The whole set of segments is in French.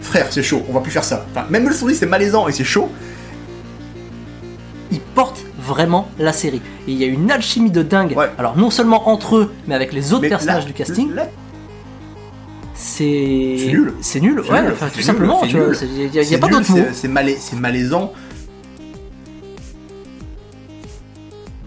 frère, c'est chaud, on va plus faire ça. Enfin, même le son c'est malaisant et c'est chaud. Ils portent vraiment la série. Et il y a une alchimie de dingue. Ouais. Alors non seulement entre eux, mais avec les autres Mais personnages du casting. là, C'est C'est nul. C'est nul. Ouais, nul, enfin, tout nul, simplement. Il y a, y a pas d'autre mot. c'est- C'est malais- c'est malaisant.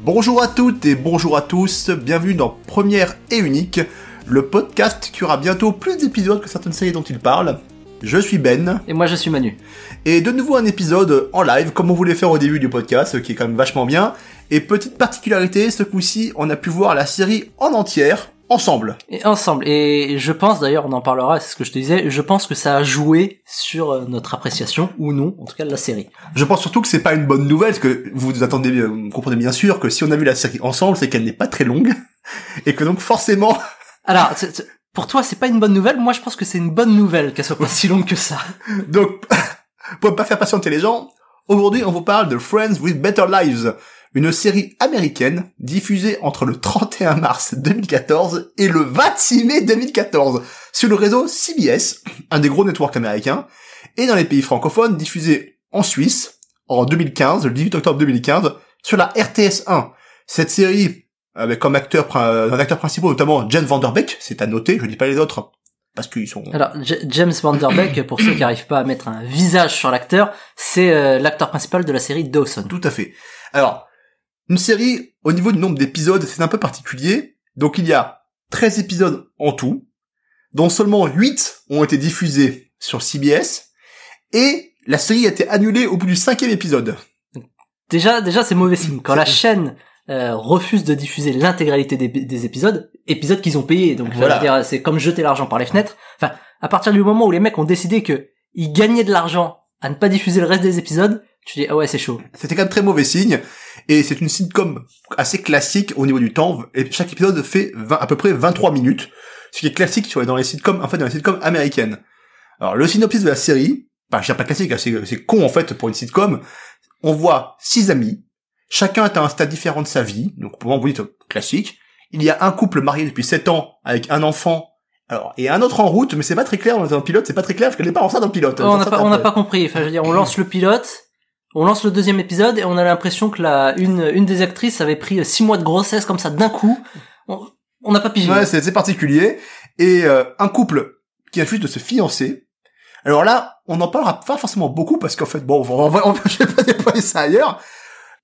Bonjour à toutes et bonjour à tous, bienvenue dans Première et Unique, le podcast qui aura bientôt plus d'épisodes que certaines séries dont il parle. Je suis Ben, Et moi je suis Manu. et de nouveau un épisode en live, comme on voulait faire au début du podcast, ce qui est quand même vachement bien. Et petite particularité, ce coup-ci, on a pu voir la série en entière, ensemble. Et ensemble. Et je pense d'ailleurs, on en parlera, c'est ce que je te disais, je pense que ça a joué sur euh, notre appréciation, ou non, en tout cas de la série. Je pense surtout que c'est pas une bonne nouvelle, parce que vous attendez, euh, vous comprenez bien sûr que si on a vu la série ensemble, c'est qu'elle n'est pas très longue, et que donc forcément, Alors, pour toi c'est pas une bonne nouvelle, moi je pense que c'est une bonne nouvelle qu'elle soit pas si longue que ça. donc, pour pas faire patienter les gens, aujourd'hui on vous parle de Friends with Better Lives, une série américaine diffusée entre le 31 mars 2014 et le 26 mai 2014 sur le réseau CBS, un des gros networks américains, et dans les pays francophones diffusée en Suisse en 2015, le 18 octobre 2015, sur la RTS 1. Cette série, avec comme acteur, prin- un acteur principal notamment Jen Vanderbeek, c'est à noter, je dis pas les autres, parce qu'ils sont... Alors, J- James Vanderbeek, pour ceux qui arrivent pas à mettre un visage sur l'acteur, c'est euh, l'acteur principal de la série Dawson. Tout à fait. Alors, une série, au niveau du nombre d'épisodes, c'est un peu particulier. Donc il y a 13 épisodes en tout, dont seulement 8 ont été diffusés sur CBS, et la série a été annulée au bout du cinquième épisode. Déjà, déjà c'est mauvais signe. Quand la chaîne euh, refuse de diffuser l'intégralité des, des épisodes, épisodes qu'ils ont payés, donc Voilà. c'est comme jeter l'argent par les fenêtres. Enfin, à partir du moment où les mecs ont décidé que ils gagnaient de l'argent à ne pas diffuser le reste des épisodes, tu dis ah ouais c'est chaud. C'était quand même très mauvais signe, et c'est une sitcom assez classique au niveau du temps, et chaque épisode fait 20 à peu près 23 minutes, ce qui est classique sur- dans les sitcoms, en fait, dans les sitcoms américaines. Alors, le synopsis de la série, enfin, je dirais pas classique, hein, c'est con, en fait, pour une sitcom, on voit six amis, chacun est à un stade différent de sa vie, donc pour moi, vous dites classique, il y a un couple marié depuis 7 ans, avec un enfant, alors, et un autre en route, mais c'est pas très clair dans un pilote, c'est pas très clair, parce qu'elle n'est pas enceinte dans le pilote. on n'a pas, on pas compris. Enfin, je veux dire, on lance le pilote, on lance le deuxième épisode et on a l'impression que la une une des actrices avait pris six mois de grossesse comme ça d'un coup. On on n'a pas pigé. Ouais, c'est particulier. Et euh, un couple qui juste de se fiancer. Alors là, on n'en parlera pas forcément beaucoup parce qu'en fait, bon, on va, on va, je vais pas déployer ça ailleurs.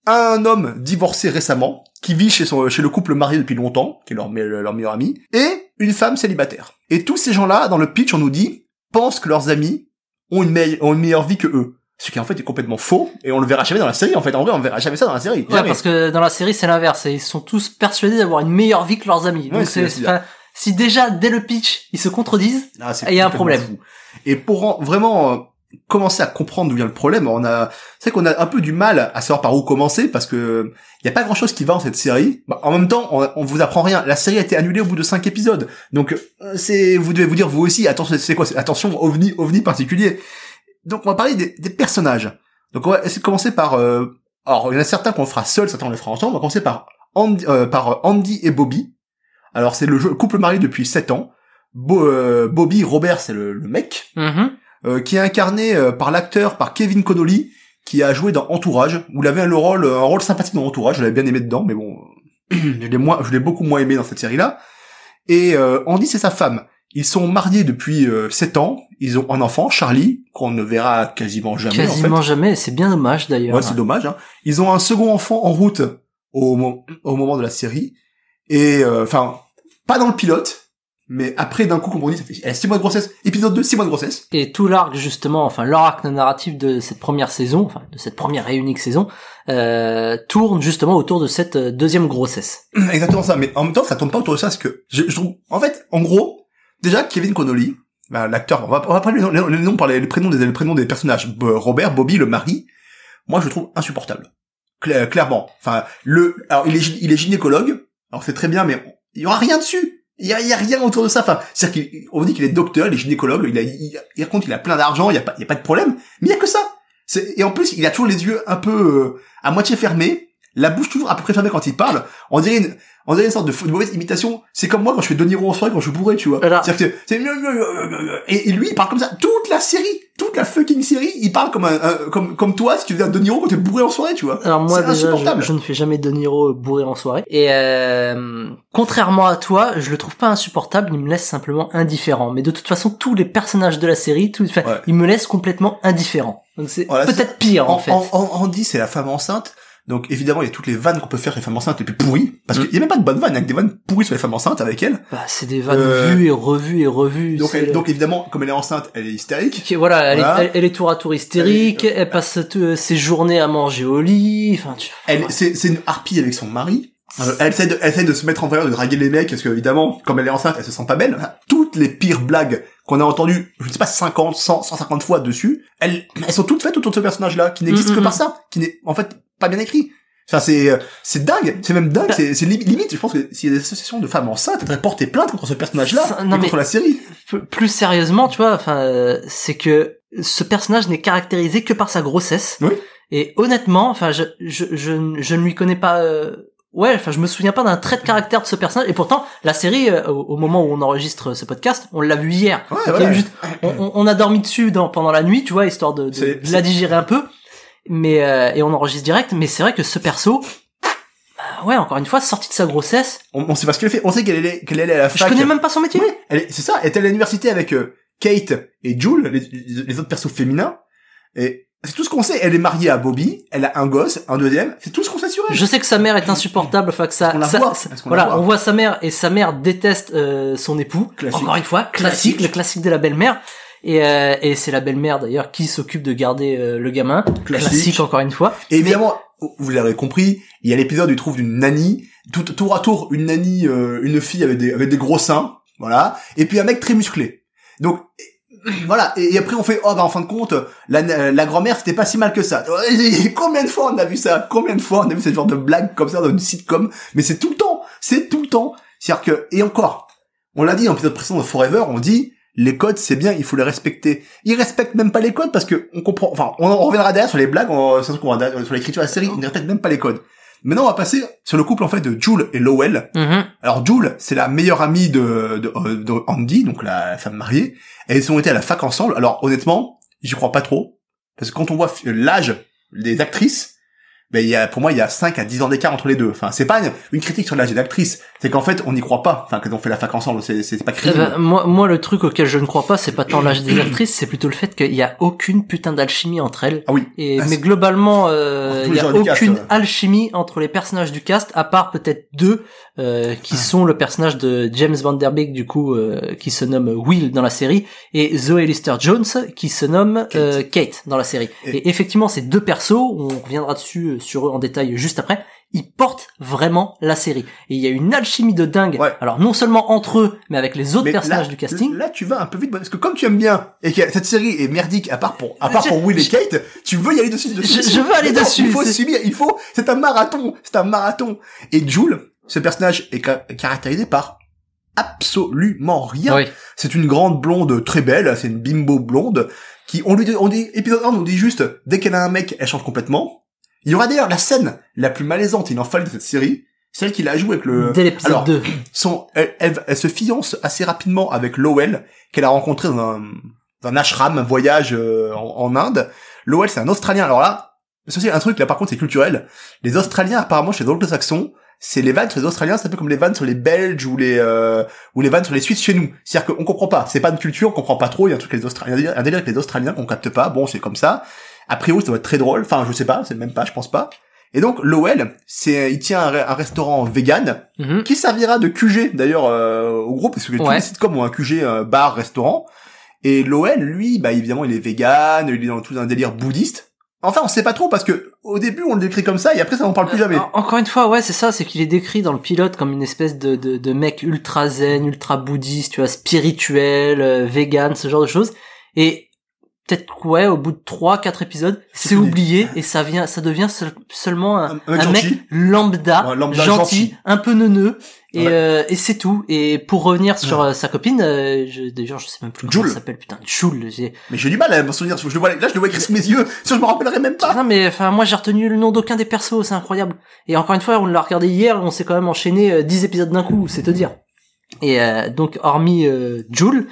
Un homme divorcé récemment, qui vit chez son, chez le couple marié depuis longtemps, qui est leur, me- leur meilleur ami, et une femme célibataire. Et tous ces gens-là, dans le pitch, on nous dit, pensent que leurs amis ont une, meille- ont une meilleure vie que eux. Ce qui en fait est complètement faux, et on le verra jamais dans la série, en fait. En vrai, on verra jamais ça dans la série. Ouais, Jamais. parce que dans la série, c'est l'inverse. Ils sont tous persuadés d'avoir une meilleure vie que leurs amis. Ouais, Donc c'est- c'est, c'est enfin, si déjà, dès le pitch, ils se contredisent, Ah, Il y a un problème. fou. Et pour en- vraiment euh, commencer à comprendre d'où vient le problème, on a, c'est qu'on a un peu du mal à savoir par où commencer parce que il y a pas grand chose qui va dans cette série. Bah, en même temps, on, vous apprend rien. La série a été annulée au bout de cinq épisodes, donc euh, c'est, vous devez vous dire vous aussi, attention, c'est quoi, attention, ovni, ovni particulier. Donc on va parler des, personnages. Donc on va essayer de commencer par, euh, alors il y en a certains qu'on fera seul, certains on les fera ensemble. On va commencer par Andy, euh, par Andy et Bobby. Alors c'est le couple marié depuis 7 ans. Euh, Bobby Robert, c'est le, le mec, euh, qui est incarné euh, par l'acteur, par Kevin Connolly, qui a joué dans Entourage, où il avait le rôle, un rôle sympathique dans Entourage, je l'avais bien aimé dedans, mais bon, je l'ai moins, je l'ai beaucoup moins aimé dans cette série-là. Et euh, Andy, c'est sa femme. Ils sont mariés depuis euh, 7 ans, ils ont un enfant, Charlie, qu'on ne verra quasiment jamais quasiment en fait. jamais. C'est bien dommage d'ailleurs. Ouais, c'est dommage. Hein. Ils ont un second enfant en route au, mo- au moment de la série. Et euh, enfin, pas dans le pilote, mais après d'un coup, comme on dit, ça fait elle a 6 mois de grossesse. Épisode 2, 6 mois de grossesse. Et tout l'arc justement, enfin l'arc narratif de cette première saison, enfin de cette première et unique saison, euh, tourne justement autour de cette euh, deuxième grossesse. Exactement ça. Mais en même temps, ça tourne pas autour de ça, parce que je, je trouve, en fait, en gros, déjà Kevin Connolly, bah, l'acteur, on va, on va pas les, noms- les noms par les, les prénoms des les prénoms des personnages. Robert, Bobby, le mari. Moi, je le trouve insupportable. Cla- clairement. Enfin, le, alors il est, il est gynécologue. Alors c'est très bien, mais il y aura rien dessus. Il y a, il y a rien autour de ça. Enfin, c'est-à-dire qu'on dit qu'il est docteur, il est gynécologue, il a, il, il raconte qu'il a plein d'argent, il y a pas, il y a pas de problème. Mais il y a que ça. C'est, et en plus, il a toujours les yeux un peu euh, à moitié fermés, la bouche toujours à peu près fermée quand il parle. On dirait une, on dirait une sorte de, mauvaise imitation. C'est comme moi quand je fais De Niro en soirée quand je bourré, tu vois. C'est-à-dire que c'est et, et lui il parle comme ça toute la série, toute la fucking série, il parle comme un, un- comme comme toi si tu faisais un De Niro quand t'es bourré en soirée, tu vois. Alors moi déjà, je, je ne fais jamais de Niro bourré en soirée. Et euh, contrairement à toi, je le trouve pas insupportable, il me laisse simplement indifférent. Mais de toute façon, tous les personnages de la série, tout, enfin, Ouais. ils me laissent complètement indifférent. Donc c'est Voilà, peut-être pire en, En, fait. Andy, c'est la femme enceinte. Donc évidemment, il y a toutes les vannes qu'on peut faire sur les femmes enceintes les plus pourries. Parce qu'il y a même pas de bonnes vannes, il y a que des vannes pourries sur les femmes enceintes avec elle. Bah, c'est des vannes Euh, vues et revues et revues. Donc, c'est elle- le- donc évidemment, comme elle est enceinte, elle est hystérique. Qui- voilà, elle, Voilà. Est, elle, elle est tour à tour hystérique, elle, passe tout- ses journées à manger au lit, enfin tu... Elle, c'est, c'est une harpie avec son mari. Euh, Elle essaie, de, elle essaie de se mettre en valeur, de draguer les mecs, parce que évidemment, comme elle est enceinte, elle se sent pas belle. Toutes les pires blagues qu'on a entendues, je ne sais pas, 50, 100, 150 fois dessus, elles, elles sont toutes faites autour de ce personnage-là, qui n'existe Mm, que mm, par mm. ça, qui n'est en fait pas bien écrit. Enfin, c'est, euh, c'est dingue, c'est même dingue, Bah- c'est, c'est li- limite, je pense que s'il y a des associations de femmes enceintes, elles porter plainte contre ce personnage-là, contre la série. Plus sérieusement, tu vois, enfin, euh, c'est que ce personnage n'est caractérisé que par sa grossesse. Oui. Et honnêtement, enfin, je, je, je, ne- je ne lui connais pas. euh, Ouais, enfin, je me souviens pas d'un trait de caractère de ce personnage. Et pourtant, la série, euh, au, au moment où on enregistre ce podcast, on l'a vu hier. Ouais, voilà. juste- on, a dormi dessus dans, pendant la nuit, tu vois, histoire de, de, C'est- de la digérer un peu. Mais euh, et on enregistre direct. Mais c'est vrai que ce perso, bah, ouais, encore une fois, sorti de sa grossesse, On, on sait pas ce qu'elle fait, on sait qu'elle est, qu'elle est à la je fac. connais même pas son métier. Elle est- c'est ça. Elle est à l'université avec euh, Kate et Jules, les, autres persos féminins. Et c'est tout ce qu'on sait. Elle est mariée à Bobby. Elle a un gosse, un deuxième. C'est tout ce qu'on sait sur elle. Je sais que sa mère est insupportable, enfin que ça, ça- voit ça- voilà, voit on voit sa mère et sa mère déteste euh, son époux. Classique. Encore une fois, classique, Classique. le classique de la belle-mère. Et, euh, et c'est la belle-mère d'ailleurs qui s'occupe de garder euh, le gamin. Classique. encore une fois. Et évidemment, vous l'avez compris, il y a l'épisode où il trouve d'une nanny, tout, tour à tour, une nanny, euh, une fille avec des, avec des gros seins, voilà, et puis un mec très musclé. Donc, voilà, et, et après on fait, oh bah en fin de compte, la, la grand-mère c'était pas si mal que ça. Et Combien de fois on a vu ça? Combien de fois on a vu ce genre de blague comme ça dans une sitcom? Mais c'est tout le temps, c'est tout le temps. C'est-à-dire que, et encore, on l'a dit dans l'épisode précédent de Forever, on dit, les codes c'est bien, il faut les respecter. Ils respectent même pas les codes parce que on comprend, enfin, on en reviendra derrière sur les blagues, on, sur l'écriture de la série, ils ne respectent même pas les codes. Maintenant, on va passer sur le couple en fait de Jules et Lowell. Mhm. Alors Jules, c'est la meilleure amie de, de, euh, de Andy, donc la, femme mariée. Et ils ont été à la fac ensemble. Alors honnêtement, j'y crois pas trop. Parce que quand on voit l'âge des actrices, ben il y a, pour moi, il y a 5 à 10 ans d'écart entre les deux. Enfin, c'est pas une, une critique sur l'âge des actrices. C'est qu'en fait, on n'y croit pas. Enfin, quand on fait la fac ensemble, c'est, c'est pas Eh crédible. ben, moi, moi, le truc auquel je ne crois pas, c'est pas tant l'âge des actrices, c'est plutôt le fait qu'il y a aucune putain d'alchimie entre elles. ah oui. Et Ah, mais globalement, euh, il y a cast, aucune ouais. alchimie entre les personnages du cast, à part peut-être deux euh, qui Ah. sont le personnage de James Van Der Beek du coup, euh, qui se nomme Will dans la série, et Zoe Lister-Jones qui se nomme Kate. euh, Kate dans la série. Et- Et, effectivement, ces deux persos, on reviendra dessus sur eux en détail juste après. Ils portent vraiment la série. Et il y a une alchimie de dingue. Ouais. Alors non seulement entre eux, mais avec les autres Mais personnages là- du casting. Là, tu vas un peu vite, parce que comme tu aimes bien, et que cette série est merdique, à part pour, à part Je- pour Will et Kate, tu veux y aller dessus, dessus, Je- je veux aller non, dessus, Il faut subir, il faut, c'est un marathon, c'est un marathon. Et Jules, ce personnage est ca- caractérisé par absolument rien. Oui. C'est une grande blonde très belle, c'est une bimbo blonde, qui, on lui dit, on dit, épisode 1, on dit juste, dès qu'elle a un mec, elle change complètement. Il y aura d'ailleurs la scène la plus malaisante, il en fallait de cette série, celle qu'il a joué avec le, Dès l'épisode alors, 2. son, elle, elle, elle se fiance assez rapidement avec Lowell, qu'elle a rencontré dans un, dans un ashram, un voyage euh, en, en Inde. Lowell, c'est un Australien. Alors là, c'est aussi un truc, là par contre, c'est culturel. Les Australiens, apparemment, chez les anglo-saxons, c'est les vannes sur les Australiens, c'est un peu comme les vannes sur les Belges ou les euh, ou les vannes sur les Suisses chez nous. C'est-à-dire qu'on comprend pas. C'est pas une culture, on comprend pas trop. Il y a un truc avec les Australiens, un délire avec les Australiens qu'on capte pas. Bon, c'est comme ça. A priori, ça doit être très drôle. Enfin, je sais pas, c'est même pas, je pense pas. Et donc, Lowell, c'est, il tient un, re- un restaurant vegan Mhm. qui servira de QG d'ailleurs euh, au groupe parce que tous les sitcoms ont un QG euh, bar restaurant et Lowell lui bah évidemment il est vegan il est dans tout un délire bouddhiste enfin on sait pas trop parce que au début on le décrit comme ça et après ça n'en parle plus jamais Euh, en- Encore une fois, ouais, c'est ça, c'est qu'il est décrit dans le pilote comme une espèce de, de, de mec ultra zen, ultra bouddhiste, tu vois, spirituel, euh, vegan, ce genre de choses. Et peut-être ouais au bout de trois quatre épisodes c'est oublié et ça vient ça devient seul- seulement un, Un- un mec lambda, Ouais, lambda gentil, gentil. un peu neuneux et, Ouais. euh, et c'est tout et pour revenir sur euh, sa copine euh, je, d'ailleurs je sais même plus comment elle s'appelle putain Jules j'ai- Mais j'ai du mal à me souvenir. Je le vois, là, je le vois écrit sous mes yeux. Ça, je me rappellerai même pas. non mais enfin moi j'ai retenu le nom d'aucun des persos c'est incroyable et encore une fois on l'a regardé hier on s'est quand même enchaîné euh, 10 épisodes d'un coup c'est te dire et euh, donc hormis euh, Jules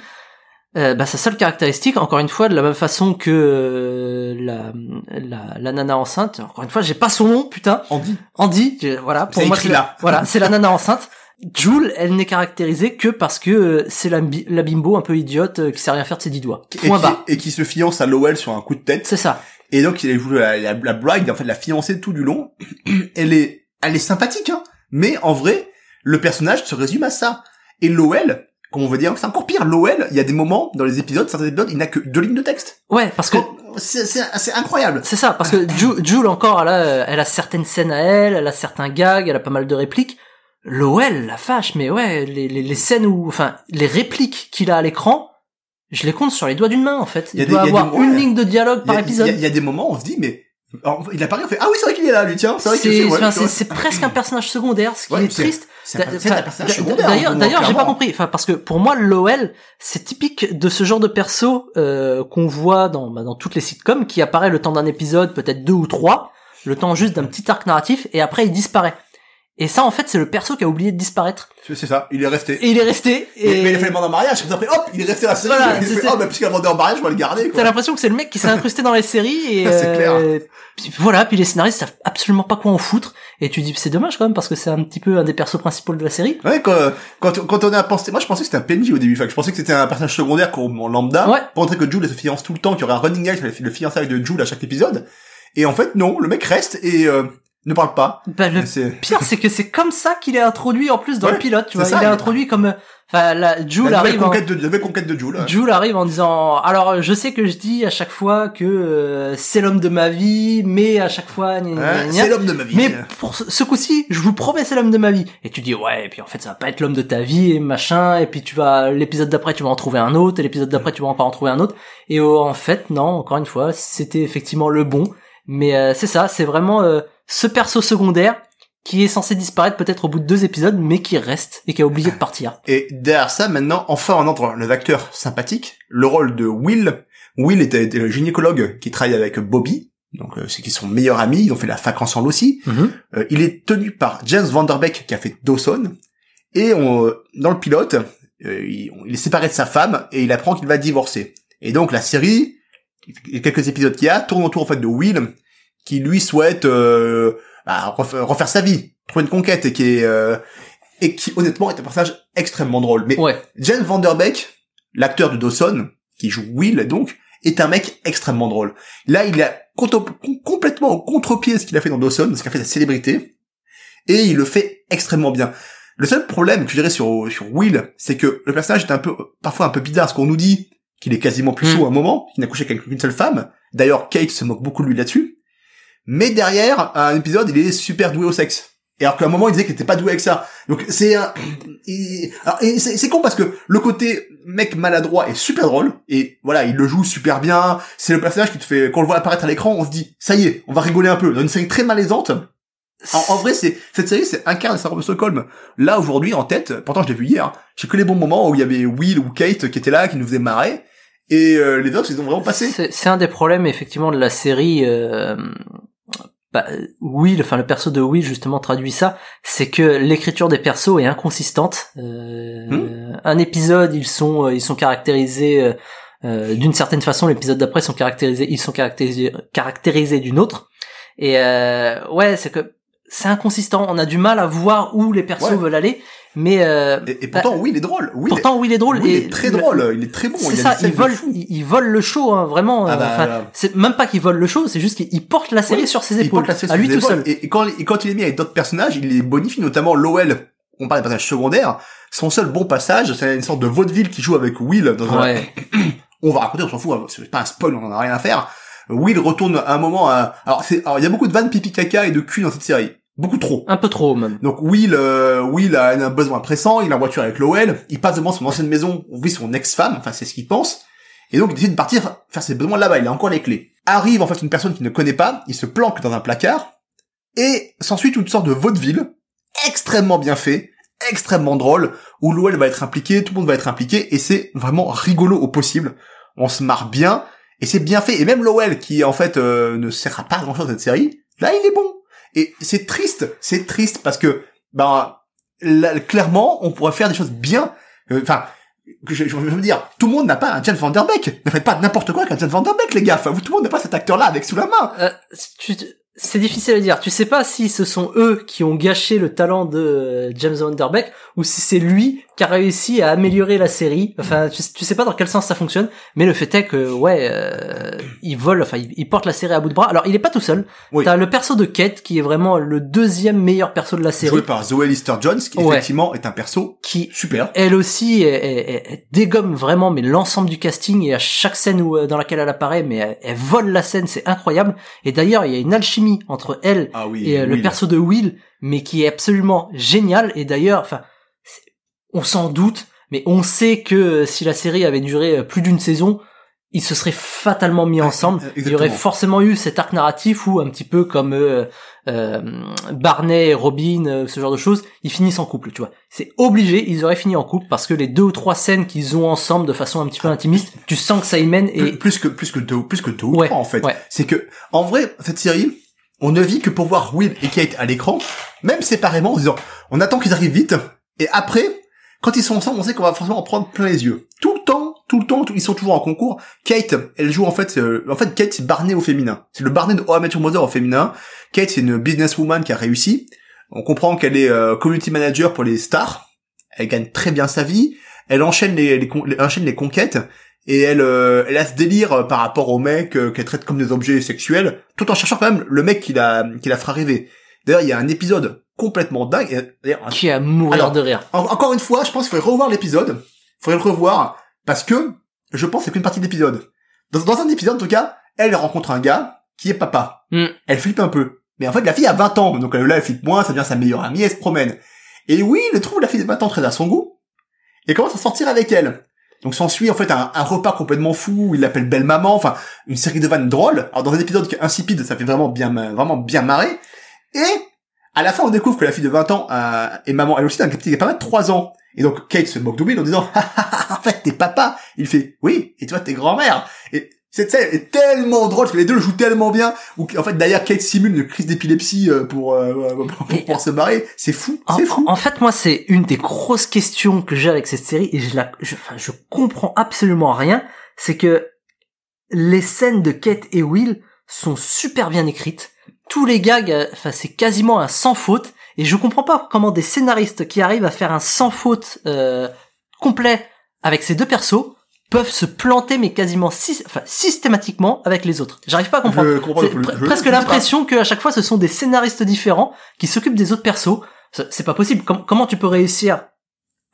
euh, bah, sa seule caractéristique, encore une fois, de la même façon que euh, la, la, la nana enceinte, encore une fois, j'ai pas son nom, putain, Andy. Andy, voilà, pour C'est moi, écrit là. voilà, c'est la nana enceinte. Jules, elle n'est caractérisée que parce que euh, c'est la, la bimbo un peu idiote euh, qui sait rien faire de ses dix doigts. Et Point qui, bas. et qui se fiance à Lowell sur un coup de tête. C'est ça. Et donc, il a voulu la, la, la bride, en fait, la fiancée tout du long. elle est, elle est sympathique, hein. Mais en vrai, le personnage se résume à ça. Et Lowell, comme on veut dire, c'est encore pire. Lowell, il y a des moments dans les épisodes, certains épisodes, il n'a que deux lignes de texte. Ouais, parce que Quand- C'est, incroyable. C'est ça, parce que Ju- Jules encore, elle a, elle a certaines scènes à elle, elle a certains gags, elle a pas mal de répliques. Lowell, la vache, mais ouais, les, les, les scènes où, enfin, les répliques qu'il a à l'écran, je les compte sur les doigts d'une main en fait. Il y a Il, des- doit il y a avoir ouais. une ligne de dialogue par a, épisode. il y y a des moments, on se dit, mais alors, il apparaît, on fait ah oui, c'est vrai qu'il est là, lui, tiens, c'est vrai qu'il C'est ouais, enfin, presque un personnage secondaire, ce qui Ouais, est triste. C'est un, personnage d'a- secondaire. D'ailleurs, hein, d'ailleurs, j'ai pas compris. Enfin, parce que pour moi, Lowell, c'est typique de ce genre de perso euh, qu'on voit dans bah, dans toutes les sitcoms, qui apparaît le temps d'un épisode, peut-être deux ou trois, le temps juste d'un petit arc narratif, et après il disparaît. Et ça, en fait, c'est le perso qui a oublié de disparaître. C'est ça, il est resté. Et il est resté. Et mais il a fait demander en mariage, comme ça après, hop, il est resté à la série. Voilà, il a fait, oh, bah, puisqu'il a demandé en mariage, je vais le garder, T'as l'impression que c'est le mec qui s'est incrusté dans les séries et C'est clair. euh, puis voilà, puis les scénaristes savent absolument pas quoi en foutre et tu dis c'est dommage quand même parce que c'est un petit peu un des persos principaux de la série. Ouais, quand, quand, quand on a pensé, moi je pensais que c'était un PNJ au début, enfin, je pensais que c'était un personnage secondaire en lambda, Ouais. pour montrer que Jules se fiance tout le temps, qu'il y aurait un running gag sur le fiançailles de Jules à chaque épisode. Et en fait, non, le mec reste et euh, ne parle pas. Bah, le pire c'est que c'est comme ça qu'il est introduit en plus dans Ouais, le pilote, tu vois, ça, il est introduit comme enfin la Jules la arrive en, conquête, de, la conquête de Jules. Jules arrive en disant alors je sais que je dis à chaque fois que euh, c'est l'homme de ma vie mais à chaque fois c'est l'homme de ma vie. Mais pour ce, ce coup-ci, je vous promets, c'est l'homme de ma vie. Et tu dis, ouais, et puis en fait, ça va pas être l'homme de ta vie, et machin, et puis tu vas, l'épisode d'après, tu vas en trouver un autre, et l'épisode d'après, tu vas encore en trouver un autre. Et oh, en fait, non, encore une fois, c'était effectivement le bon. Mais euh, c'est ça, c'est vraiment euh, ce perso secondaire qui est censé disparaître peut-être au bout de deux épisodes, mais qui reste, et qui a oublié de partir. Et derrière ça, maintenant, enfin, on entre le acteur sympathique, le rôle de Will. Will était, le gynécologue qui travaille avec Bobby. Donc, euh, c'est qu'ils sont meilleurs amis, ils ont fait la fac ensemble aussi. Euh, il est tenu par James Vanderbeek qui a fait Dawson. Et on, dans le pilote, euh, il, il est séparé de sa femme et il apprend qu'il va divorcer. Et donc la série, les quelques épisodes qu'il y a, tourne autour en fait de Will, qui lui souhaite euh, bah, refaire, refaire sa vie, trouver une conquête et qui est euh, et qui honnêtement est un personnage extrêmement drôle. Mais Ouais. James Vanderbeek, l'acteur de Dawson, qui joue Will donc, est un mec extrêmement drôle. Là, il a complètement au contre-pied de ce qu'il a fait dans Dawson, ce qu'il a fait de la célébrité, et il le fait extrêmement bien. Le seul problème que je dirais sur, sur Will, c'est que le personnage est un peu, parfois un peu bizarre, parce qu'on nous dit qu'il est quasiment plus Mm. chaud à un moment, qu'il n'a couché qu'avec une seule femme. D'ailleurs, Kate se moque beaucoup de lui là-dessus. Mais derrière, un épisode, il est super doué au sexe. Et alors qu'à un moment, il disait qu'il était pas doué avec ça. Donc c'est un, il- c'est con parce que le côté mec maladroit est super drôle et voilà, il le joue super bien. C'est le personnage qui te fait, quand on le voit apparaître à l'écran, on se dit, ça y est, on va rigoler un peu. Dans une série très malaisante. En, vrai, c'est cette série, c'est syndrome de Stockholm. Là aujourd'hui, en tête, pourtant je l'ai vu hier. J'ai que les bons moments où il y avait Will ou Kate qui étaient là, qui nous faisaient marrer. Et euh, les autres, ils ont vraiment passé. C'est un des problèmes effectivement de la série. Euh, bah, Will, enfin le perso de Will justement traduit ça, c'est que l'écriture des persos est inconsistante. Euh, Hmm. Un épisode, ils sont euh, ils sont caractérisés euh, euh, d'une certaine façon, l'épisode d'après sont caractérisés, ils sont caractérisés caractérisés d'une autre. Et euh, ouais, c'est que c'est inconsistant. On a du mal à voir où les persos Ouais. veulent aller, mais euh, Et, et pourtant, Will est drôle. Will, pourtant Will est drôle. Et est très le- drôle. Il est très bon. c'est il ça, fou. ils, ils volent le show, hein, vraiment. Ah euh, bah, c'est même pas qu'ils volent le show, c'est juste qu'il porte la série Oui, sur ses Il épaules, porte la série à sur lui ses tout épaules. seul. Et, et quand, et quand il est mis avec d'autres personnages, il les bonifie, notamment Lowell. On parle des personnages secondaires. Son seul bon passage, c'est une sorte de vaudeville qui joue avec Will dans un, Ouais. on va raconter, on s'en fout, hein, c'est pas un spoil, on en a rien à faire. Will retourne à un moment à, alors c'est, alors il y a beaucoup de vannes pipi caca et de cul dans cette série. Beaucoup trop. Un peu trop même. Donc Will, euh, Will a un besoin pressant, il est en voiture avec Lowell, il passe devant son ancienne maison, on vit son ex-femme, enfin c'est ce qu'il pense, Et donc il décide de partir faire ses besoins là-bas, il a encore les clés. Arrive en fait une personne qu'il ne connaît pas, il se planque dans un placard, et s'ensuit une sorte de vaudeville, extrêmement bien fait, extrêmement drôle, où l'OL va être impliqué, tout le monde va être impliqué, et c'est vraiment rigolo au possible. On se marre bien, et c'est bien fait. Et même l'OL, qui en fait euh, ne sert à pas grand chose à cette série, là il est bon. Et c'est triste, c'est triste parce que, ben, clairement, on pourrait faire des choses bien. Euh, Enfin, je, je, veux dire, tout le monde n'a pas un Jan Van Der Beek. Ne faites pas n'importe quoi avec un Jan Van Der Beek, les gars. Enfin, tout le monde n'a pas cet acteur-là avec sous la main. Euh, c'est difficile à dire. Tu sais pas si ce sont eux qui ont gâché le talent de euh, James Van Der Beek ou si c'est lui qui a réussi à améliorer la série. Enfin, tu, sais pas dans quel sens ça fonctionne, mais le fait est que ouais, euh, il vole, enfin, il, il porte la série à bout de bras. Alors, il est pas tout seul. Oui. T'as le perso de Kate qui est vraiment le deuxième meilleur perso de la série, Joué par Zoé Lister-Jones, qui Ouais. effectivement est un perso qui super. elle aussi elle, elle- elle- elle dégomme vraiment mais l'ensemble du casting et à chaque scène où, euh, dans laquelle elle apparaît mais elle, elle vole la scène c'est incroyable et d'ailleurs il y a une alchimie entre elle Ah oui. et euh, le perso de Will mais qui est absolument génial et d'ailleurs enfin on s'en doute mais on sait que euh, si la série avait duré euh, plus d'une saison ils se seraient fatalement mis ensemble il y aurait forcément eu cet arc narratif où un petit peu comme euh, euh, Barney et Robin ce genre de choses ils finissent en couple tu vois c'est obligé ils auraient fini en couple parce que les deux ou trois scènes qu'ils ont ensemble de façon un petit peu intimiste tu sens que ça y mène et plus que plus que deux plus que deux ou Ouais, trois en fait. ouais. C'est que en vrai cette série, on ne vit que pour voir Will et Kate à l'écran, même séparément en disant on attend qu'ils arrivent vite et après quand ils sont ensemble, on sait qu'on va forcément en prendre plein les yeux. Tout le temps, tout le temps, ils sont toujours en concours. Kate, elle joue en fait, euh, en fait Kate c'est Barney au féminin. C'est le Barney de Met Your Mother au féminin. Kate c'est une businesswoman qui a réussi. On comprend qu'elle est euh, community manager pour les stars. Elle gagne très bien sa vie. Elle enchaîne les, les- enchaîne les conquêtes et elle, euh, elle a ce délire euh, par rapport aux mecs euh, qu'elle traite comme des objets sexuels, tout en cherchant quand même le mec qui la, qui la fera rêver. D'ailleurs, il y a un épisode complètement dingue. un- qui a mourir Alors, de rire en- encore une fois, je pense qu'il faudrait revoir l'épisode. Il faudrait le revoir parce que je pense que c'est qu'une partie de l'épisode. Dans, dans un épisode, en tout cas, elle rencontre un gars qui est papa. Mm. Elle flippe un peu. Mais en fait, la fille a 20 ans, donc euh, là, elle flippe moins, ça devient sa meilleure amie, elle se promène. Et oui, il trouve la fille de 20 ans très à son goût, et commence à sortir avec elle. Donc s'ensuit en fait un, repas complètement fou, il l'appelle belle maman, enfin une série de vannes drôles. Alors dans un épisode qui insipide, ça fait vraiment bien vraiment bien marrer. Et à la fin on découvre que la fille de 20 ans euh, est maman elle aussi d'un petit pas de 3 ans. Et donc Kate se moque de Will en disant en fait t'es papa. Il fait oui et toi t'es grand-mère. Cette scène est tellement drôle parce que les deux le jouent tellement bien. Ou en fait d'ailleurs Kate simule une crise d'épilepsie euh, pour, euh, pour, pour, pour se marrer. C'est fou, En, c'est fou. en fait, moi, c'est une des grosses questions que j'ai avec cette série et je la, je, enfin, je comprends absolument rien. C'est que les scènes de Kate et Will sont super bien écrites. Tous les gags, euh, enfin, c'est quasiment un sans faute. Et je comprends pas comment des scénaristes qui arrivent à faire un sans faute euh, complet avec ces deux persos peuvent se planter mais quasiment sy- enfin, systématiquement avec les autres. J'arrive pas à comprendre. Je comprends C'est non plus. pre- Je- presque l'impression qu'à chaque fois ce sont des scénaristes différents qui s'occupent des autres persos. C'est pas possible. Com- comment tu peux réussir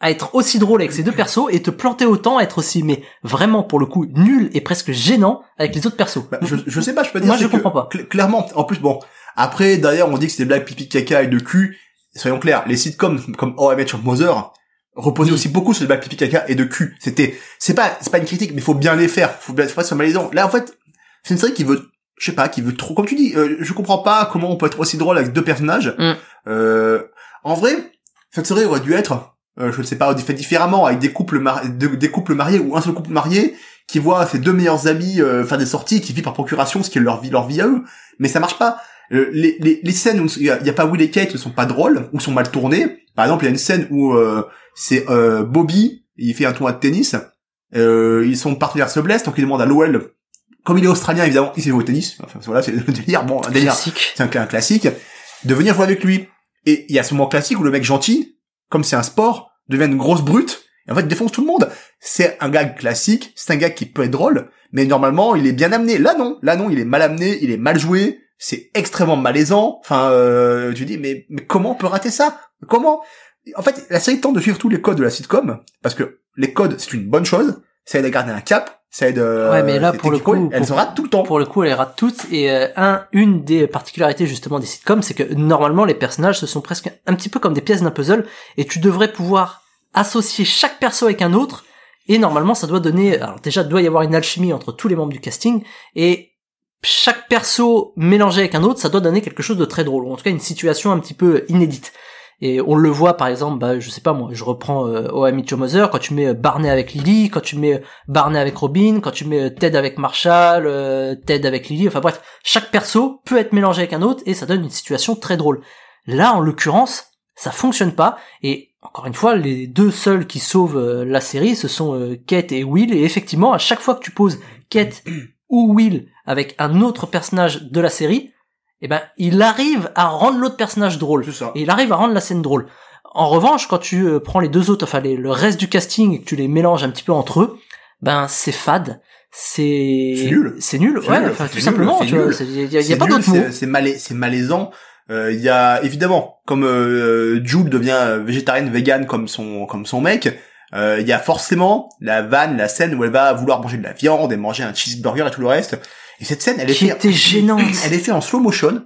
à être aussi drôle avec ces deux persos et te planter autant, être aussi, mais vraiment pour le coup nul et presque gênant avec les autres persos? Bah, je, je sais pas, je peux dire. Moi, je comprends pas. cl- clairement, en plus, bon. Après, d'ailleurs, on dit que c'est des blagues pipi caca et de cul. Soyons clairs, les sitcoms comme How I Met Your Mother reposaient aussi beaucoup sur des blagues pipi caca et de cul. C'était, c'est pas, c'est pas une critique, mais faut bien les faire. Faut bien, faut pas se malaisant. Là, en fait, c'est une série qui veut, je sais pas, qui veut trop, comme tu dis, euh, je comprends pas comment on peut être aussi drôle avec deux personnages. Mm. Euh, en vrai, cette série aurait dû être, euh, je ne sais pas, fait différemment avec des couples, mar- de- des couples mariés ou un seul couple marié qui voit ses deux meilleurs amis euh, faire des sorties, qui vivent par procuration, ce qui est leur vie, leur vie à eux. Mais ça marche pas. Euh, les, les, les scènes où il y, a a pas Will et Kate ne sont pas drôles ou sont mal tournées. Par exemple, il y a une scène où euh, c'est euh, Bobby, il fait un tournoi de tennis. Euh, ils sont partenaires se blessent, donc il demande à Lowell, comme il est australien évidemment, il sait jouer au tennis. Enfin voilà, c'est le délire. Bon, un délire c'est un, un classique, de venir jouer avec lui. Et il y a ce moment classique où le mec gentil, comme c'est un sport, devient une grosse brute, et en fait défonce tout le monde. C'est un gag classique, c'est un gag qui peut être drôle, mais normalement il est bien amené. Là non, là non, il est mal amené, il est mal joué, c'est extrêmement malaisant. Enfin, euh, tu dis, mais, mais comment on peut rater ça? Comment? En fait, la série tente de suivre tous les codes de la sitcom, parce que les codes, c'est une bonne chose, ça aide à garder un cap, ça aide... euh, Ouais, mais là, pour le coup, elle pour- se rate tout le temps. Pour le coup, elle les rate toutes. Et euh, un, une des particularités justement des sitcoms, c'est que normalement les personnages ce sont presque un petit peu comme des pièces d'un puzzle, et tu devrais pouvoir associer chaque perso avec un autre Et normalement, ça doit donner, alors déjà, il doit y avoir une alchimie entre tous les membres du casting, et chaque perso mélangé avec un autre, ça doit donner quelque chose de très drôle, ou en tout cas une situation un petit peu inédite. Et on le voit par exemple, bah, je sais pas moi, je reprends euh, O.M. Mother, quand tu mets euh, Barney avec Lily, quand tu mets euh, Barney avec Robin, quand tu mets euh, Ted avec Marshall, Ted avec Lily, enfin bref, chaque perso peut être mélangé avec un autre et ça donne une situation très drôle. Là, en l'occurrence, ça fonctionne pas et encore une fois, les deux seuls qui sauvent la série, ce sont Kate et Will et effectivement, à chaque fois que tu poses Kate ou Will avec un autre personnage de la série, eh ben, il arrive à rendre l'autre personnage drôle. ça. Et il arrive à rendre la scène drôle. En revanche, quand tu euh, prends les deux autres, enfin le reste du casting et que tu les mélanges un petit peu entre eux, ben c'est fade, c'est C'est nul. c'est nul, ouais, nul, tout nul, simplement, il y a, y pas d'autre mot. c'est- malais, c'est malaisant. Euh, Il y a évidemment, comme euh, Jules devient euh, végétarienne, vegan comme son comme son mec, euh, il y a forcément la vanne, la scène où elle va vouloir manger de la viande et manger un cheeseburger et tout le reste. Et cette scène, elle est Qui faite, était gênante. elle est faite en slow motion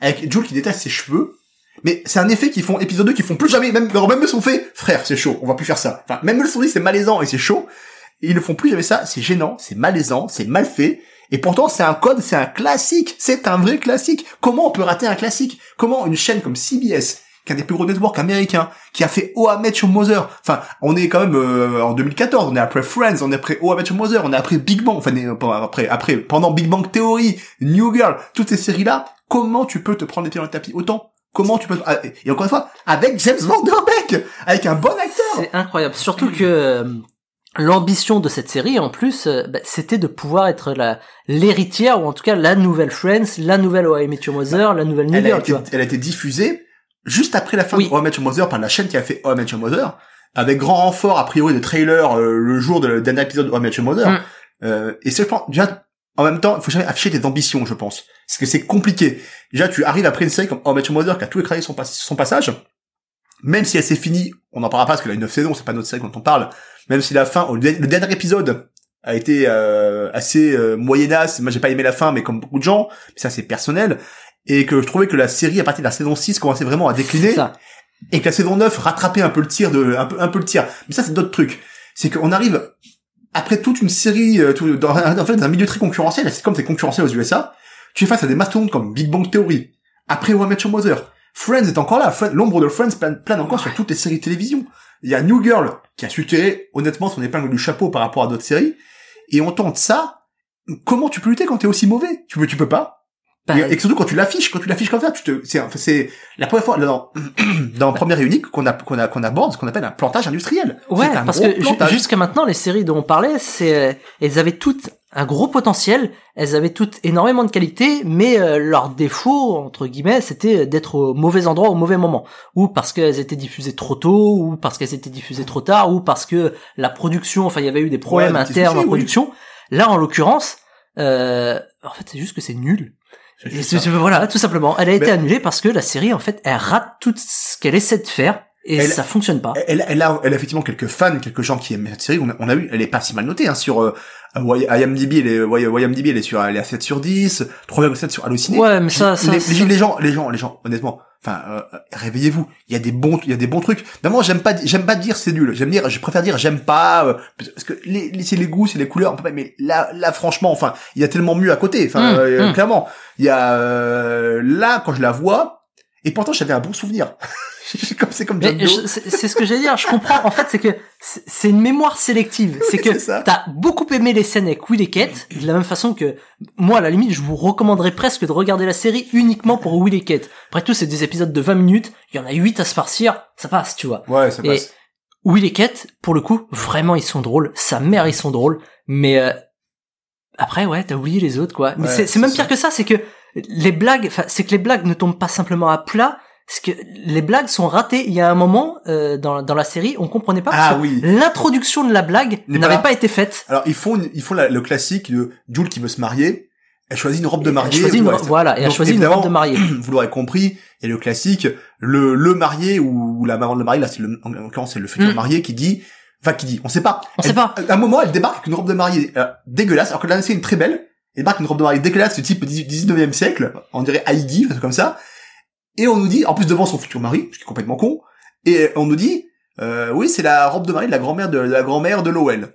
avec Jules qui détache ses cheveux. Mais c'est un effet qu'ils font épisode 2 qu'ils font plus jamais. Même alors même eux sont faits, frère, c'est chaud, on va plus faire ça. Enfin, même le sont dit, c'est malaisant et c'est chaud. Et ils ne font plus jamais ça, c'est gênant, c'est malaisant, c'est mal fait. Et pourtant, c'est un code, c'est un classique, c'est un vrai classique. Comment on peut rater un classique? Comment une chaîne comme CBS, qui est un des plus gros networks américains, qui a fait Oh I Met Your Mother, enfin, on est quand même euh, en 2014, on est après Friends, on est après Oh I Met Your Mother, on est après Big Bang, enfin, euh, après, après, pendant Big Bang Theory, New Girl, toutes ces séries-là, comment tu peux te prendre les pieds dans le tapis autant? Comment tu peux ah, et encore une fois avec James Van Der Beek, avec un bon acteur. C'est incroyable, surtout que euh, l'ambition de cette série, en plus, euh, bah, c'était de pouvoir être la l'héritière ou en tout cas la nouvelle Friends, la nouvelle How I Met Your Mother, la nouvelle New elle a, Girl, été, tu vois. elle a été diffusée juste après la fin Oui. de How I Met Your Mother par la chaîne qui a fait How I Met Your Mother, avec grand renfort a priori de trailer euh, le jour de le dernier épisode de How I Met Your Mother. Mm. Euh, et c'est je pense déjà en même temps, il faut jamais afficher tes ambitions, je pense, parce que c'est compliqué. Déjà, tu arrives après une série comme How I Met Your Mother qui a tout écrasé son, pas- son passage, même si elle s'est finie, on n'en parlera pas parce qu'elle a une neuf saisons, c'est pas notre série dont on parle. Même si la fin, le le dernier épisode a été euh, assez euh, moyennasse. Moi, j'ai pas aimé la fin, mais comme beaucoup de gens, ça c'est personnel. Et que je trouvais que la série, à partir de la saison 6, commençait vraiment à décliner. Et que la saison 9 rattrapait un peu le tir de, un peu, un peu le tir. Mais ça, c'est d'autres trucs. C'est qu'on arrive, après toute une série, euh, tout, dans, un- en fait, dans un milieu très concurrentiel, c'est comme c'est concurrentiel aux USA, tu es face à des mastodontes comme Big Bang Theory, après Met Your Mother. Friends est encore là. L'ombre de Friends plane, plane encore sur toutes les séries de télévision. Il y a New Girl, qui a su tirer, honnêtement, son épingle du chapeau par rapport à d'autres séries. Et on tente ça. Comment tu peux lutter quand t'es aussi mauvais? Tu peux, tu peux pas. Et, surtout quand tu l'affiches, quand tu l'affiches comme ça, tu te, c'est, c'est la première fois dans, dans Première et Unique qu'on a, qu'on a, qu'on aborde ce qu'on appelle un plantage industriel. Ouais, un parce que jusqu'à maintenant, les séries dont on parlait, c'est, euh, elles avaient toutes un gros potentiel, elles avaient toutes énormément de qualité, mais euh, leur défaut, entre guillemets, c'était d'être au mauvais endroit au mauvais moment. Ou parce qu'elles étaient diffusées trop tôt, ou parce qu'elles étaient diffusées trop tard, ou parce que la production, enfin, il y avait eu des problèmes Ouais, internes soucis, en oui. production. Là, en l'occurrence, euh, en fait, c'est juste que c'est nul. Et ça. voilà, tout simplement. Elle a été Mais- annulée parce que la série, en fait, elle rate tout ce qu'elle essaie de faire, et Elle- ça fonctionne pas. Elle, elle a, elle a effectivement quelques fans, quelques gens qui aiment cette série. On a, on a vu, elle est pas si mal notée, hein, sur, euh, IMDb, elle est, IMDb, elle est sur, elle est à 7 sur 10, 3,7 sur Allociné. Ouais, mais ça, ça, les, ça- les, gens, les gens, les gens, honnêtement, enfin, euh, réveillez-vous. Il y a des bons, il y a des bons trucs. Moi, j'aime pas, j'aime pas dire c'est nul. J'aime dire, je préfère dire j'aime pas, euh, parce que les, les- c'est les goûts, c'est les couleurs, mais là, là, franchement, enfin, il y a tellement mieux à côté. Enfin, Mm, euh, mm. clairement, il y a, euh, là, quand je la vois, et pourtant, j'avais un bon souvenir. C'est comme, c'est comme c'est ce que j'allais dire. Je comprends. En fait, c'est que c'est une mémoire sélective. C'est que t'as beaucoup aimé les scènes avec Will et Kate, de la même façon que moi, à la limite, je vous recommanderais presque de regarder la série uniquement pour Will et Kate. Après tout, c'est des épisodes de 20 minutes. Il y en a 8 à se farcir. Ça passe, tu vois. Ouais, ça Et passe. Will et Kate, pour le coup, vraiment, ils sont drôles. Sa mère, ils sont drôles. Mais euh, après, ouais, t'as oublié les autres, quoi. Mais Ouais, c'est même ça. pire que ça. C'est que les blagues, c'est que les blagues ne tombent pas simplement à plat. C'est que les blagues sont ratées. Il y a un moment euh, dans, dans la série, on comprenait pas. Ah parce oui. L'introduction de la blague n'avait pas été faite. Alors, ils font, une- ils font la- le classique de Jules qui veut se marier. Elle choisit une robe de mariée. Elle une, voilà, et elle choisit une robe de mariée. vous l'aurez compris, il y a le classique, le, le marié ou la maman de le marié, là c'est le, en l'occurrence c'est le futur Mm. marié qui dit, enfin qui dit, on sait pas. On Elle- sait pas. À un moment, elle débarque avec une robe de mariée euh, dégueulasse, alors que là c'est une très belle. Débarque avec une robe de mariée dégueulasse du type 19e siècle, on dirait truc comme ça. Et on nous dit, en plus devant son futur mari, ce qui est complètement con, et on nous dit, euh, oui c'est la robe de mariée de la grand-mère de, de la grand-mère de Lowell.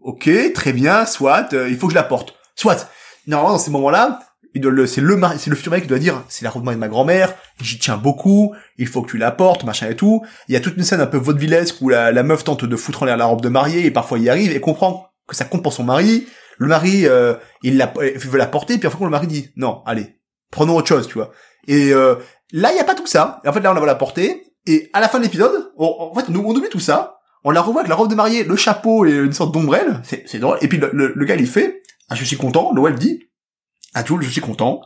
ok, très bien, soit, euh, il faut que je la porte. Soit, normalement dans ces moments-là, il c'est le mari, c'est le futur mari qui doit dire, c'est la robe de mariée de ma grand-mère, j'y tiens beaucoup, il faut que tu la portes, machin et tout. Il y a toute une scène un peu vaudevillesque où la, la meuf tente de foutre en l'air la robe de mariée et parfois il y arrive et comprend que ça compte pour son mari. Le mari, euh, il, la, il veut la porter, puis enfin le mari dit, non, allez, prenons autre chose, tu vois. Et euh, là, il y a pas tout ça. Et en fait, là, on la va la porter. Et à la fin de l'épisode, on, en fait, nous, on oublie tout ça. On la revoit avec la robe de mariée, le chapeau et une sorte d'ombrelle. C'est, drôle. Et puis le, le, le gars, il fait, ah, je suis content. Noël dit, ah, Jules, je suis content.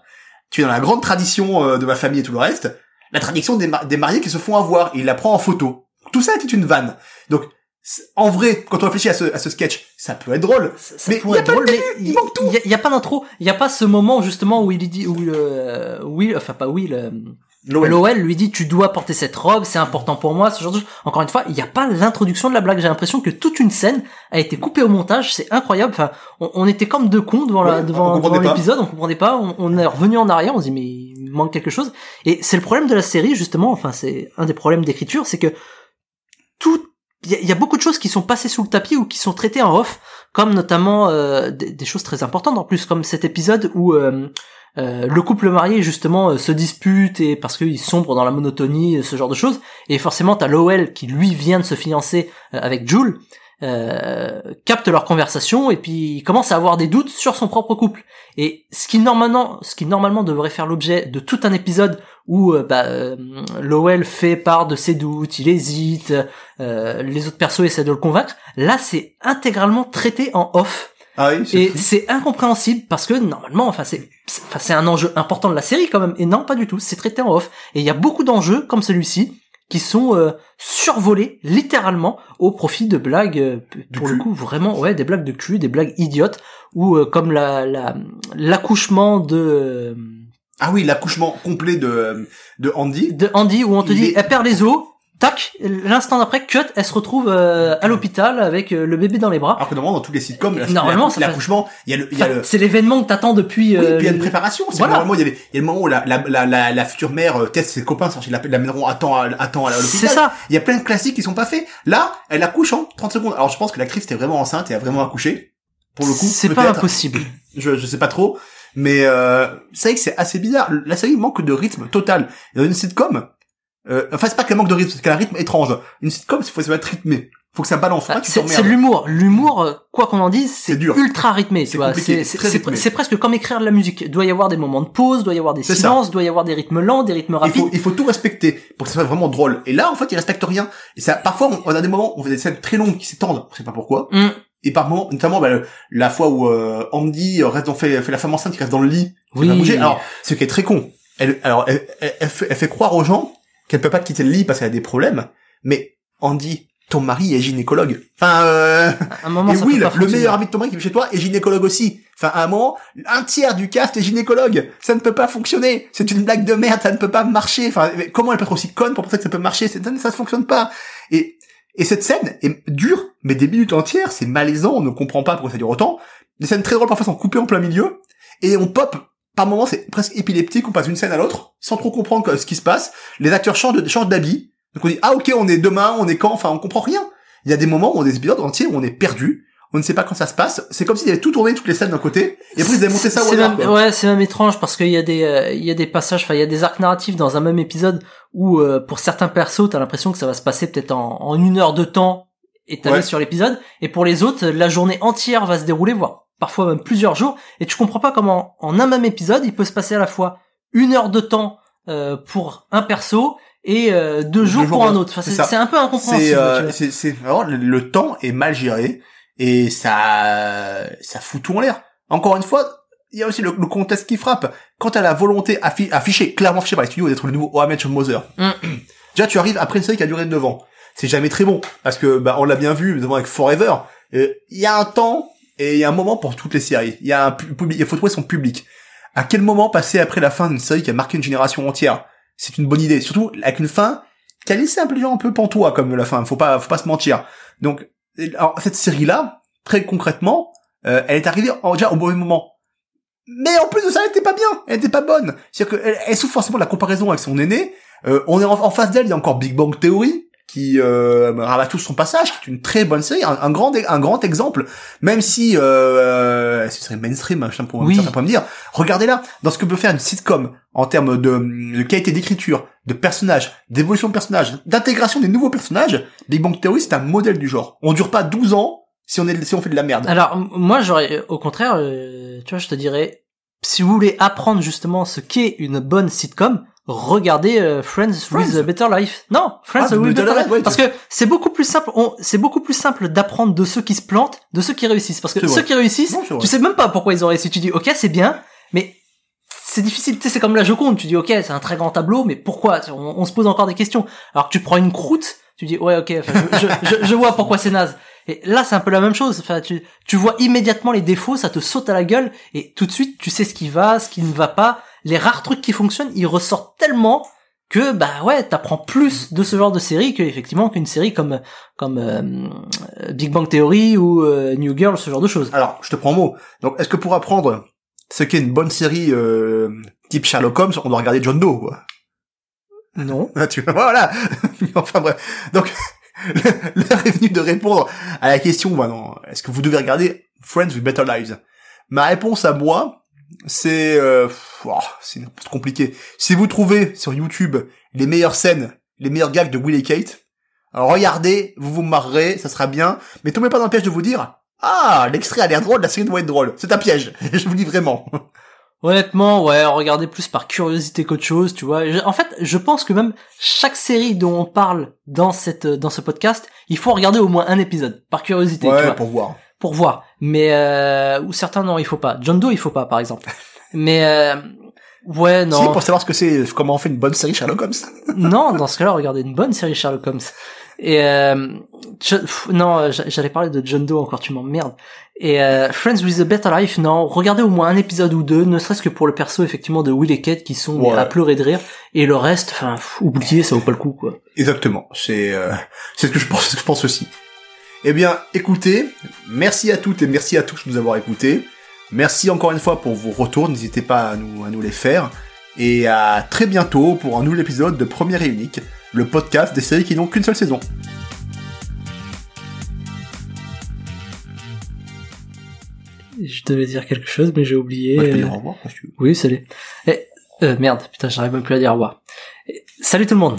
Tu es dans la grande tradition euh, de ma famille et tout le reste. La tradition des, des mariés qui se font avoir. Et il la prend en photo. Tout ça était une vanne. Donc, en vrai, quand on réfléchit à ce, à ce sketch, ça peut être drôle. Ça, ça Mais a pas drôle, de il il manque tout. il y, a- il y a pas d'intro, il y a pas ce moment justement où il dit, où le, euh, Will, enfin pas Will, euh. Lowell lui dit tu dois porter cette robe, c'est important pour moi, ce genre de choses. Encore une fois, il n'y a pas l'introduction de la blague. J'ai l'impression que toute une scène a été coupée au montage, c'est incroyable. Enfin, on, on était comme deux cons devant Ouais, l'épisode, on comprenait pas. On, on est revenu en arrière, on se dit mais il manque quelque chose. Et c'est le problème de la série justement. Enfin, c'est un des problèmes d'écriture, c'est que tout il y, a- beaucoup de choses qui sont passées sous le tapis ou qui sont traitées en off, comme notamment euh, des, choses très importantes en plus, comme cet épisode où euh, euh, le couple marié justement euh, se dispute et parce qu'ils sombrent dans la monotonie, euh, ce genre de choses. Et forcément, t'as Lowell qui lui vient de se fiancer avec Jules, capte leur conversation et puis commence à avoir des doutes sur son propre couple. Et ce qui normalement, ce qui normalement devrait faire l'objet de tout un épisode où euh, bah, euh, Lowell fait part de ses doutes, il hésite, euh, les autres persos essaient de le convaincre. Là, c'est intégralement traité en off. Ah oui, Et c'est incompréhensible parce que normalement, enfin c'est, c'est- enfin c'est un enjeu important de la série quand même. Et non, pas du tout. C'est traité en off. Et il y a beaucoup d'enjeux comme celui-ci qui sont euh, survolés littéralement au profit de blagues euh, Du pour le coup vraiment ouais des blagues de cul, des blagues idiotes ou euh, comme la la l'accouchement de euh, Ah oui, l'accouchement complet de, de Andy. de Andy où on te dit est- elle perd les os. Tac, l'instant d'après, cut, elle se retrouve euh, à l'hôpital avec euh, le bébé dans les bras. Alors que normalement, dans tous les sitcoms, l'accouchement, il y a le, il y a Enfin, le, c'est l'événement que t'attends depuis. oui, euh, puis il y a une le- préparation. C'est Voilà. Normalement, il y avait, il y a le moment où la, la, la, la, la future mère euh, teste ses copains, sans qu'ils la, la mèneront à temps à, à temps à l'hôpital. C'est ça. Il y a plein de classiques qui sont pas faits. Là, elle accouche en 30 secondes. Alors, je pense que l'actrice était vraiment enceinte et a vraiment accouché. Pour le coup, C'est pas impossible. Je, je sais pas trop. Mais, euh, c'est vrai que c'est assez bizarre. La série manque de rythme total. Dans une sitcom, euh, enfin, c'est pas qu'elle manque de rythme, c'est qu'elle a un rythme étrange. Une sitcom, il faut, ça doit être rythmé. Faut que ça balance. Tu C'est l'humour. L'humour, euh, quoi qu'on en dise, C'est ultra rythmé. C'est Tu vois, presque comme écrire de la musique. Il doit y avoir des moments de pause, doit y avoir des C'est ça. silences, doit y avoir des rythmes lents, des rythmes il rapides. faut, il faut tout respecter pour que ça soit vraiment drôle. Et là, en fait, il respecte rien. Et ça, parfois, on, on a des moments où on fait des scènes très longues qui s'étendent. On sait pas pourquoi. Hum, Et par moments, notamment, bah, la fois où euh, Andy reste, on fait, fait la femme enceinte qui reste dans le lit. qui Oui. va bouger. Alors, ce qui est très con. Elle, alors, elle, elle, elle fait, elle fait croire aux gens qu'elle peut pas quitter le lit parce qu'elle a des problèmes. Mais Andy, ton mari est gynécologue. Enfin, euh, un moment, et ça Will, le meilleur ami de ton mari qui vit chez toi, est gynécologue aussi. Enfin, à un moment, un tiers du cast est gynécologue. Ça ne peut pas fonctionner. C'est une blague de merde, ça ne peut pas marcher. Enfin, comment elle peut être aussi conne pour penser que ça peut marcher? Ça ça ne fonctionne pas. Et, et cette scène est dure, mais des minutes entières, c'est malaisant, on ne comprend pas pourquoi ça dure autant. Des scènes très drôles parfois sont coupées en plein milieu, et on pop. Par moments, c'est presque épileptique, on passe d'une scène à l'autre, sans trop comprendre ce qui se passe. Les acteurs changent de- changent d'habit. Donc on dit, ah ok, on est demain, on est quand, enfin, on comprend rien. Il y a des moments où on des épisodes entiers où on est perdu, on ne sait pas quand ça se passe. C'est comme s'ils avaient tout tourné, toutes les scènes d'un côté, et après ils avaient monté ça au même- quoi. Ouais, c'est même étrange parce qu'il y a des, euh, il y a des passages, enfin, il y a des arcs narratifs dans un même épisode où, euh, pour certains persos, t'as l'impression que ça va se passer peut-être en, en une heure de temps étalé Ouais. sur l'épisode, et pour les autres, la journée entière va se dérouler, voire parfois même plusieurs jours, et tu comprends pas comment, en un même épisode, il peut se passer à la fois une heure de temps euh, pour un perso et euh, deux jours jours pour un autre. Enfin, c'est c'est ça. c'est un peu incompréhensible. C'est, euh, le, temps est mal géré et ça, ça fout tout en l'air. Encore une fois, il y a aussi le, le contexte qui frappe. Quand t'as la volonté affi- affichée, clairement affichée par les studios d'être le nouveau Your Mother. Mm. Déjà, tu arrives après une série qui a duré 9 ans. C'est jamais très bon parce que, bah, on l'a bien vu, notamment avec Forever. Euh, Il y a un temps et il y a un moment pour toutes les séries. Il y a un pu- public, il faut trouver son public. À quel moment passer après la fin d'une série qui a marqué une génération entière? C'est une bonne idée, surtout avec une fin qui a laissé un peu un peu pantois comme la fin. Faut pas, faut pas se mentir. Donc, alors cette série-là, très concrètement, euh, elle est arrivée déjà au mauvais moment. Mais en plus de ça, elle était pas bien, elle était pas bonne. C'est-à-dire qu'elle elle souffre forcément de la comparaison avec son aîné. Euh, on est en, en face d'elle, il y a encore Big Bang Theory, qui euh, rabat tout son passage, qui est une très bonne série, un, un grand un grand exemple, même si euh, ce serait mainstream, machin pour Oui. certains me dire. Regardez-là, dans ce que peut faire une sitcom en termes de, de qualité d'écriture, de personnages, d'évolution de personnages, d'intégration des nouveaux personnages, Big Bang Theory c'est un modèle du genre. On dure pas 12 ans si on est si on fait de la merde. Alors moi j'aurais au contraire, euh, tu vois, je te dirais, si vous voulez apprendre justement ce qu'est une bonne sitcom, regardez euh, Friends, with Friends. a Better Life. Non, Friends Ah, with a Better Life, ouais, parce que c'est beaucoup plus simple. C'est beaucoup plus simple d'apprendre de ceux qui se plantent, de ceux qui réussissent, parce que ceux qui réussissent, Non, tu sais même pas pourquoi ils ont réussi. Tu dis ok c'est bien, mais c'est difficile. Tu sais c'est comme la Joconde. Tu dis ok c'est un très grand tableau, mais pourquoi? On, on se pose encore des questions. Alors que tu prends une croûte, tu dis ouais ok, je, je, je, je vois pourquoi c'est naze. Et là, c'est un peu la même chose. Enfin, tu, tu vois immédiatement les défauts, ça te saute à la gueule, et tout de suite, tu sais ce qui va, ce qui ne va pas. Les rares trucs qui fonctionnent, ils ressortent tellement que bah ouais, t'apprends plus de ce genre de série que effectivement qu'une série comme comme euh, Big Bang Theory ou euh, New Girl, ce genre de choses. Alors, je te prends mot. Donc, est-ce que pour apprendre ce qu'est une bonne série euh, type Sherlock Holmes, on doit regarder John Doe quoi? Non. Ah, tu voilà. enfin bref. Donc l'heure est venue de répondre à la question maintenant. Est-ce que vous devez regarder Friends with Better Lives? Ma réponse à moi, c'est euh, c'est compliqué. Si vous trouvez sur YouTube les meilleures scènes, les meilleurs gags de Will et Kate, regardez, vous vous marrerez, ça sera bien. Mais tombez pas dans le piège de vous dire ah l'extrait a l'air drôle, la série doit être drôle. C'est un piège. je vous le dis vraiment. Honnêtement, ouais, regardez plus par curiosité qu'autre chose, tu vois. En fait, je pense que même chaque série dont on parle dans cette dans ce podcast, il faut regarder au moins un épisode par curiosité, tu Ouais, vois, pour voir. pour voir. Mais euh, ou certains non, il faut pas. John Doe, il faut pas, par exemple. Mais euh, ouais, non, pour savoir ce que c'est, comment on fait une bonne série Sherlock Holmes. non, dans ce cas-là, regardez une bonne série Sherlock Holmes. Et euh, je- pff, non, j'a- j'allais parler de John Doe encore, tu m'emmerdes. Et euh, Friends with a Better Life, non, regardez au moins un épisode ou deux, ne serait-ce que pour le perso effectivement de Will et Kate qui sont Ouais. à pleurer de rire. Et le reste, enfin, oubliez, ça vaut pas le coup, quoi. Exactement. C'est euh, c'est ce que je pense, c'est ce que je pense aussi. Eh bien, écoutez, merci à toutes et merci à tous de nous avoir écoutés. Merci encore une fois pour vos retours. N'hésitez pas à nous à nous les faire. Et à très bientôt pour un nouvel épisode de Première et Unique, le podcast des séries qui n'ont qu'une seule saison. Je devais dire quelque chose, mais j'ai oublié. Moi, je peux dire au revoir, parce que- Oui, salut. Eh, euh, merde, putain, j'arrive même plus à dire au revoir. Eh, salut tout le monde.